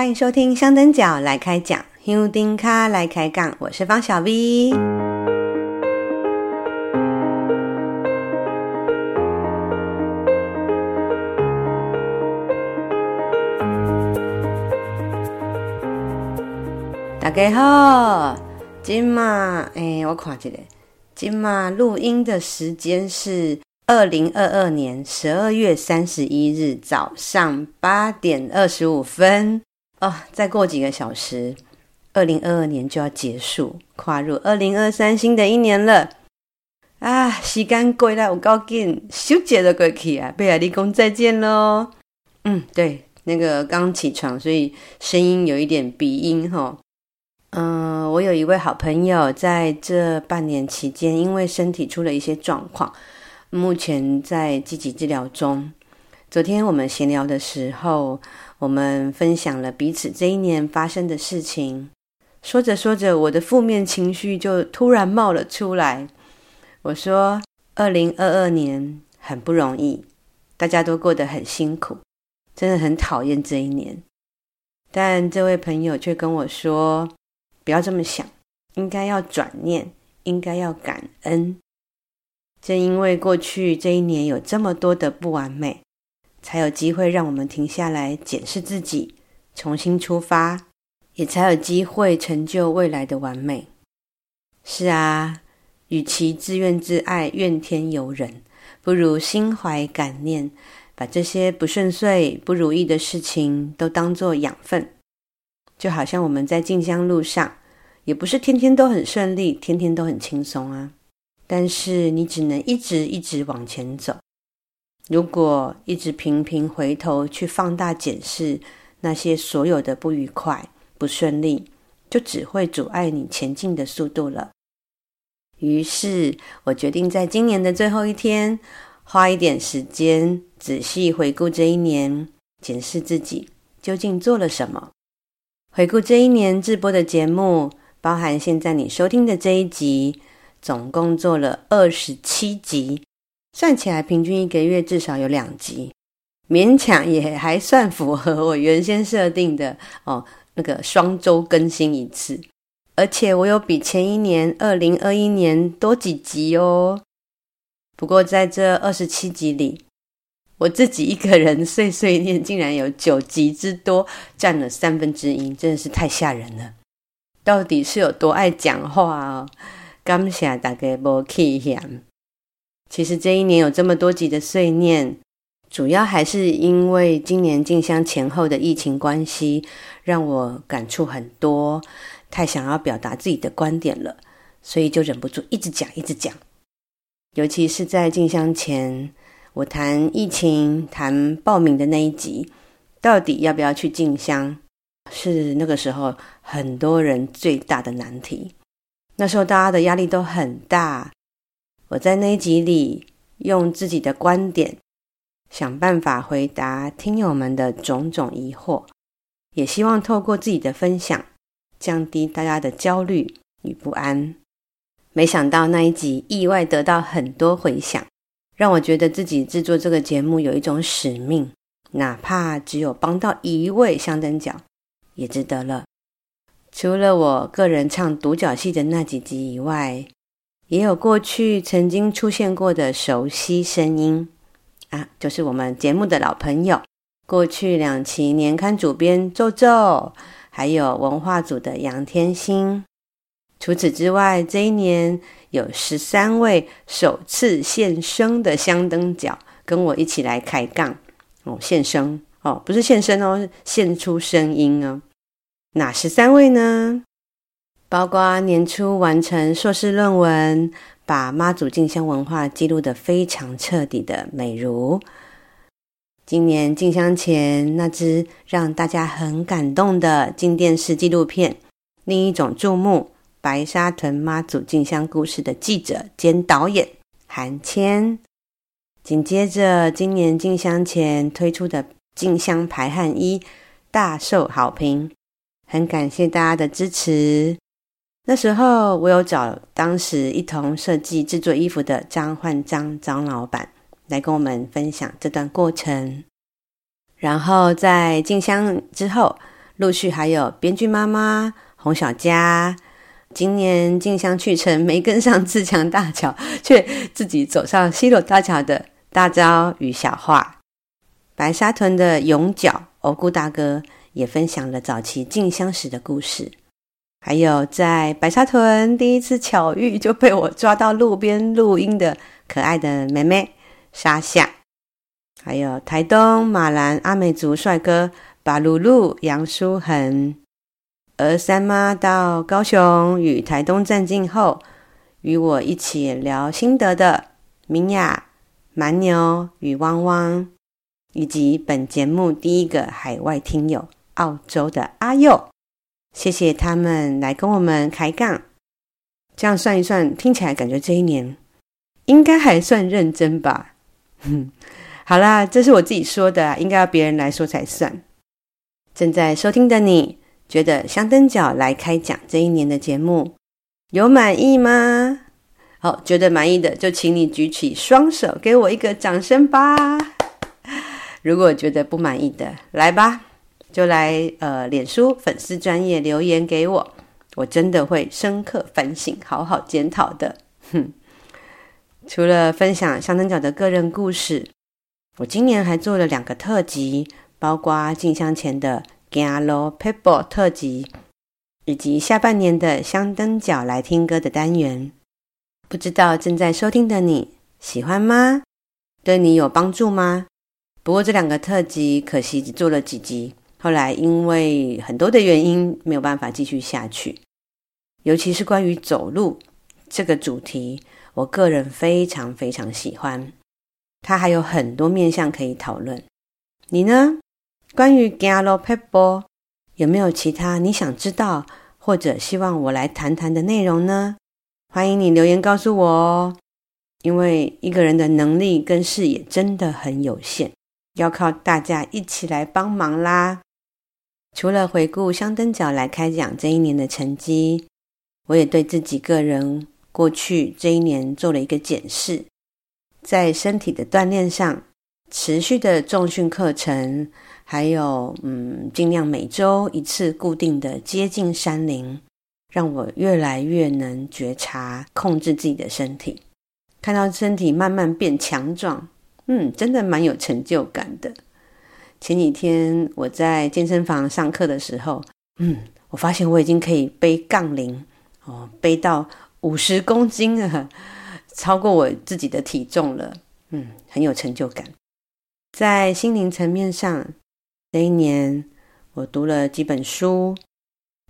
欢迎收听香灯脚来开讲，香灯脚来开杠，我是方小 V。大家好，今嘛，哎，我看一下，今嘛录音的时间是二零二二年十二月三十一日早上八点二十五分。哦，再过几个小时，二零二二年就要结束，跨入二零二三新的一年了。啊，时间过得有够紧，休假都过去啊，贝尔立功再见喽。嗯，对，那个刚起床，所以声音有一点鼻音哈。嗯、我有一位好朋友，在这半年期间，因为身体出了一些状况，目前在积极治疗中。昨天我们闲聊的时候，我们分享了彼此这一年发生的事情。说着说着，我的负面情绪就突然冒了出来。我说：“二零二二年很不容易，大家都过得很辛苦，真的很讨厌这一年。”但这位朋友却跟我说。不要这么想，应该要转念，应该要感恩。正因为过去这一年有这么多的不完美，才有机会让我们停下来检视自己，重新出发，也才有机会成就未来的完美。是啊，与其自怨自艾、怨天尤人，不如心怀感念，把这些不顺遂、不如意的事情都当作养分。就好像我们在进香路上，也不是天天都很顺利，天天都很轻松啊。但是你只能一直一直往前走。如果一直频频回头去放大检视那些所有的不愉快、不顺利，就只会阻碍你前进的速度了。于是我决定在今年的最后一天，花一点时间仔细回顾这一年，检视自己究竟做了什么。回顾这一年直播的节目，包含现在你收听的这一集，总共做了二十七集，算起来平均一个月至少有两集，勉强也还算符合我原先设定的哦，那个双周更新一次，而且我有比前一年二零二一年多几集哦。不过在这二十七集里，我自己一个人碎碎念，竟然有九集之多，占了三分之一，真的是太吓人了。到底是有多爱讲话哦？感谢大家没气嫌。其实这一年有这么多集的碎念，主要还是因为今年进香前后的疫情关系，让我感触很多，太想要表达自己的观点了，所以就忍不住一直讲，一直讲。尤其是在进香前。我谈疫情、谈报名的那一集，到底要不要去进香，是那个时候很多人最大的难题。那时候大家的压力都很大。我在那一集里用自己的观点，想办法回答听友们的种种疑惑，也希望透过自己的分享，降低大家的焦虑与不安。没想到那一集意外得到很多回响。让我觉得自己制作这个节目有一种使命，哪怕只有帮到一位香灯脚，也值得了。除了我个人唱独角戏的那几集以外，也有过去曾经出现过的熟悉声音啊，就是我们节目的老朋友，过去两期年刊主编宙宙，还有文化组的杨天心。除此之外，这一年有十三位首次现身的香灯脚跟我一起来开杠哦，现身哦，不是现身哦，是献出声音哦。哪十三位呢？包括年初完成硕士论文，把妈祖进香文化记录得非常彻底的美如；今年进香前那支让大家很感动的进电视纪录片，另一种注目。白沙屯妈祖进香故事的记者兼导演韩谦，紧接着今年进香前推出的进香排汗衣大受好评，很感谢大家的支持。那时候我有找当时一同设计制作衣服的张焕章张老板来跟我们分享这段过程，然后在进香之后。陆续还有编剧妈妈洪小佳，今年进香去程没跟上自强大桥，却自己走上西螺大桥的大昭与小画，白沙屯的勇角欧姑大哥也分享了早期进香时的故事，还有在白沙屯第一次巧遇就被我抓到路边录音的可爱的妹妹沙夏，还有台东马兰阿美族帅哥。巴鲁鲁杨书恒，而三妈到高雄与台东站境后，与我一起聊心得的明雅、蛮牛与汪汪，以及本节目第一个海外听友澳洲的阿佑，谢谢他们来跟我们开杠。这样算一算，听起来感觉这一年应该还算认真吧？哼，好啦，这是我自己说的，应该要别人来说才算。正在收听的你，觉得香灯脚来开讲这一年的节目有满意吗？好，觉得满意的就请你举起双手，给我一个掌声吧。如果觉得不满意的，来吧，就来呃，脸书粉丝专页留言给我，我真的会深刻反省，好好检讨的。哼，除了分享香灯角的个人故事，我今年还做了两个特辑。包括进香前的行路撇步特辑，以及下半年的香灯角来听歌的单元，不知道正在收听的你喜欢吗？对你有帮助吗？不过这两个特辑可惜只做了几集，后来因为很多的原因没有办法继续下去。尤其是关于走路这个主题，我个人非常非常喜欢，它还有很多面向可以讨论。你呢？关于行路撇步，有没有其他你想知道或者希望我来谈谈的内容呢？欢迎你留言告诉我哦。因为一个人的能力跟视野真的很有限，要靠大家一起来帮忙啦。除了回顾香灯脚来开讲这一年的成绩，我也对自己个人过去这一年做了一个检视，在身体的锻炼上，持续的重训课程。还有，嗯，尽量每周一次固定的接近山林，让我越来越能觉察、控制自己的身体，看到身体慢慢变强壮，嗯，真的蛮有成就感的。前几天我在健身房上课的时候，嗯，我发现我已经可以背杠铃哦，背到五十公斤了，超过我自己的体重了，嗯，很有成就感。在心灵层面上。这一年，我读了几本书，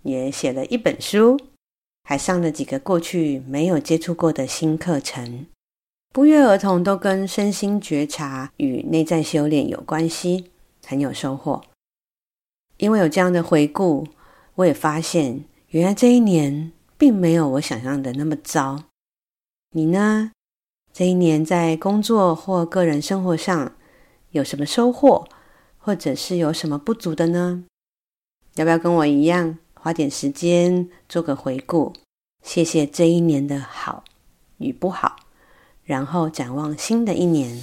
也写了一本书，还上了几个过去没有接触过的新课程，不约而同都跟身心觉察与内在修炼有关系，很有收获。因为有这样的回顾，我也发现，原来这一年并没有我想象的那么糟。你呢？这一年在工作或个人生活上有什么收获？或者是有什么不足的呢？要不要跟我一样花点时间做个回顾？谢谢这一年的好与不好，然后展望新的一年。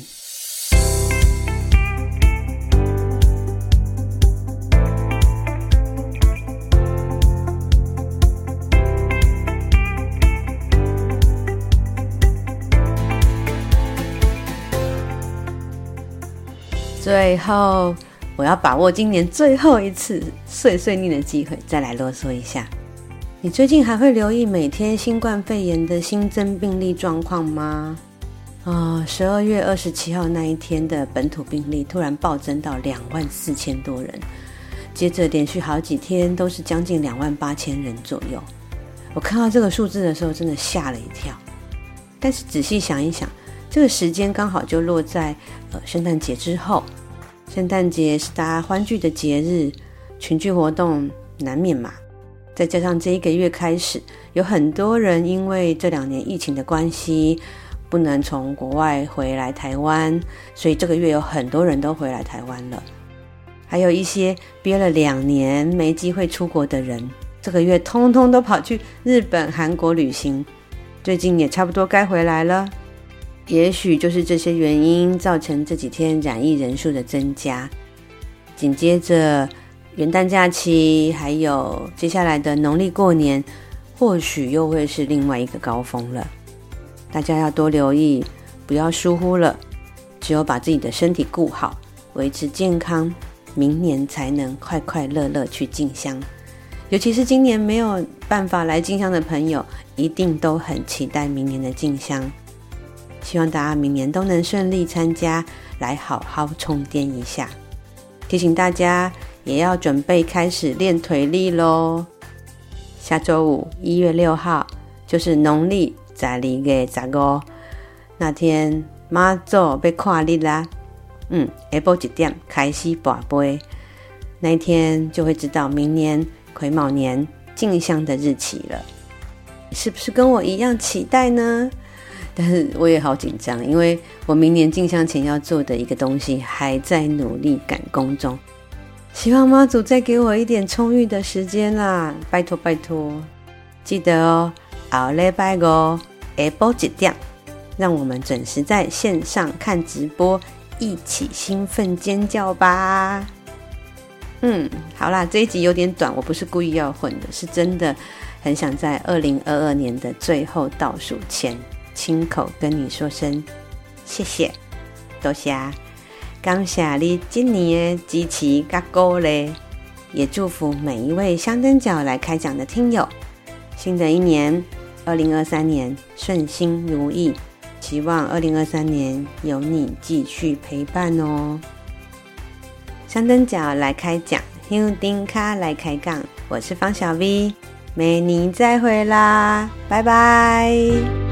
最后。我要把握今年最后一次碎碎念的机会，再来啰嗦一下。你最近还会留意每天新冠肺炎的新增病例状况吗？啊、十二月二十七号那一天的本土病例突然暴增到两万四千多人，接着连续好几天都是将近两万八千人左右。我看到这个数字的时候，真的吓了一跳。但是仔细想一想，这个时间刚好就落在呃圣诞节之后。圣诞节是大家欢聚的节日，群聚活动难免嘛。再加上这一个月开始，有很多人因为这两年疫情的关系，不能从国外回来台湾，所以这个月有很多人都回来台湾了。还有一些憋了两年没机会出国的人，这个月通通都跑去日本、韩国旅行，最近也差不多该回来了。也许就是这些原因造成这几天染疫人数的增加。紧接着元旦假期，还有接下来的农历过年，或许又会是另外一个高峰了。大家要多留意，不要疏忽了。只有把自己的身体顾好，维持健康，明年才能快快乐乐去进香。尤其是今年没有办法来进香的朋友，一定都很期待明年的进香。希望大家明年都能顺利参加，来好好充电一下。提醒大家，也要准备开始练腿力喽。下周五一月六号就是农历十二月十五那天，妈祖要看日啦。嗯，下晡一点开始跋杯，那一天就会知道明年癸卯年进香的日期了。是不是跟我一样期待呢？但是我也好紧张，因为我明年进香前要做的一个东西还在努力赶工中，希望妈祖再给我一点充裕的时间啦，拜托拜托！记得哦，好礼拜五下晡一点，让我们准时在线上看直播，一起兴奋尖叫吧！嗯，好啦，这一集有点短，我不是故意要混的，是真的很想在二零二二年的最后倒数前。亲口跟你说声谢谢，多谢，感谢你今年的支持加鼓励，也祝福每一位香灯角来开讲的听友，新的一年二零二三年顺心如意，希望二零二三年有你继续陪伴哦。香灯角来开讲，香灯脚来开讲，我是方小 V，美妮再会啦，拜拜。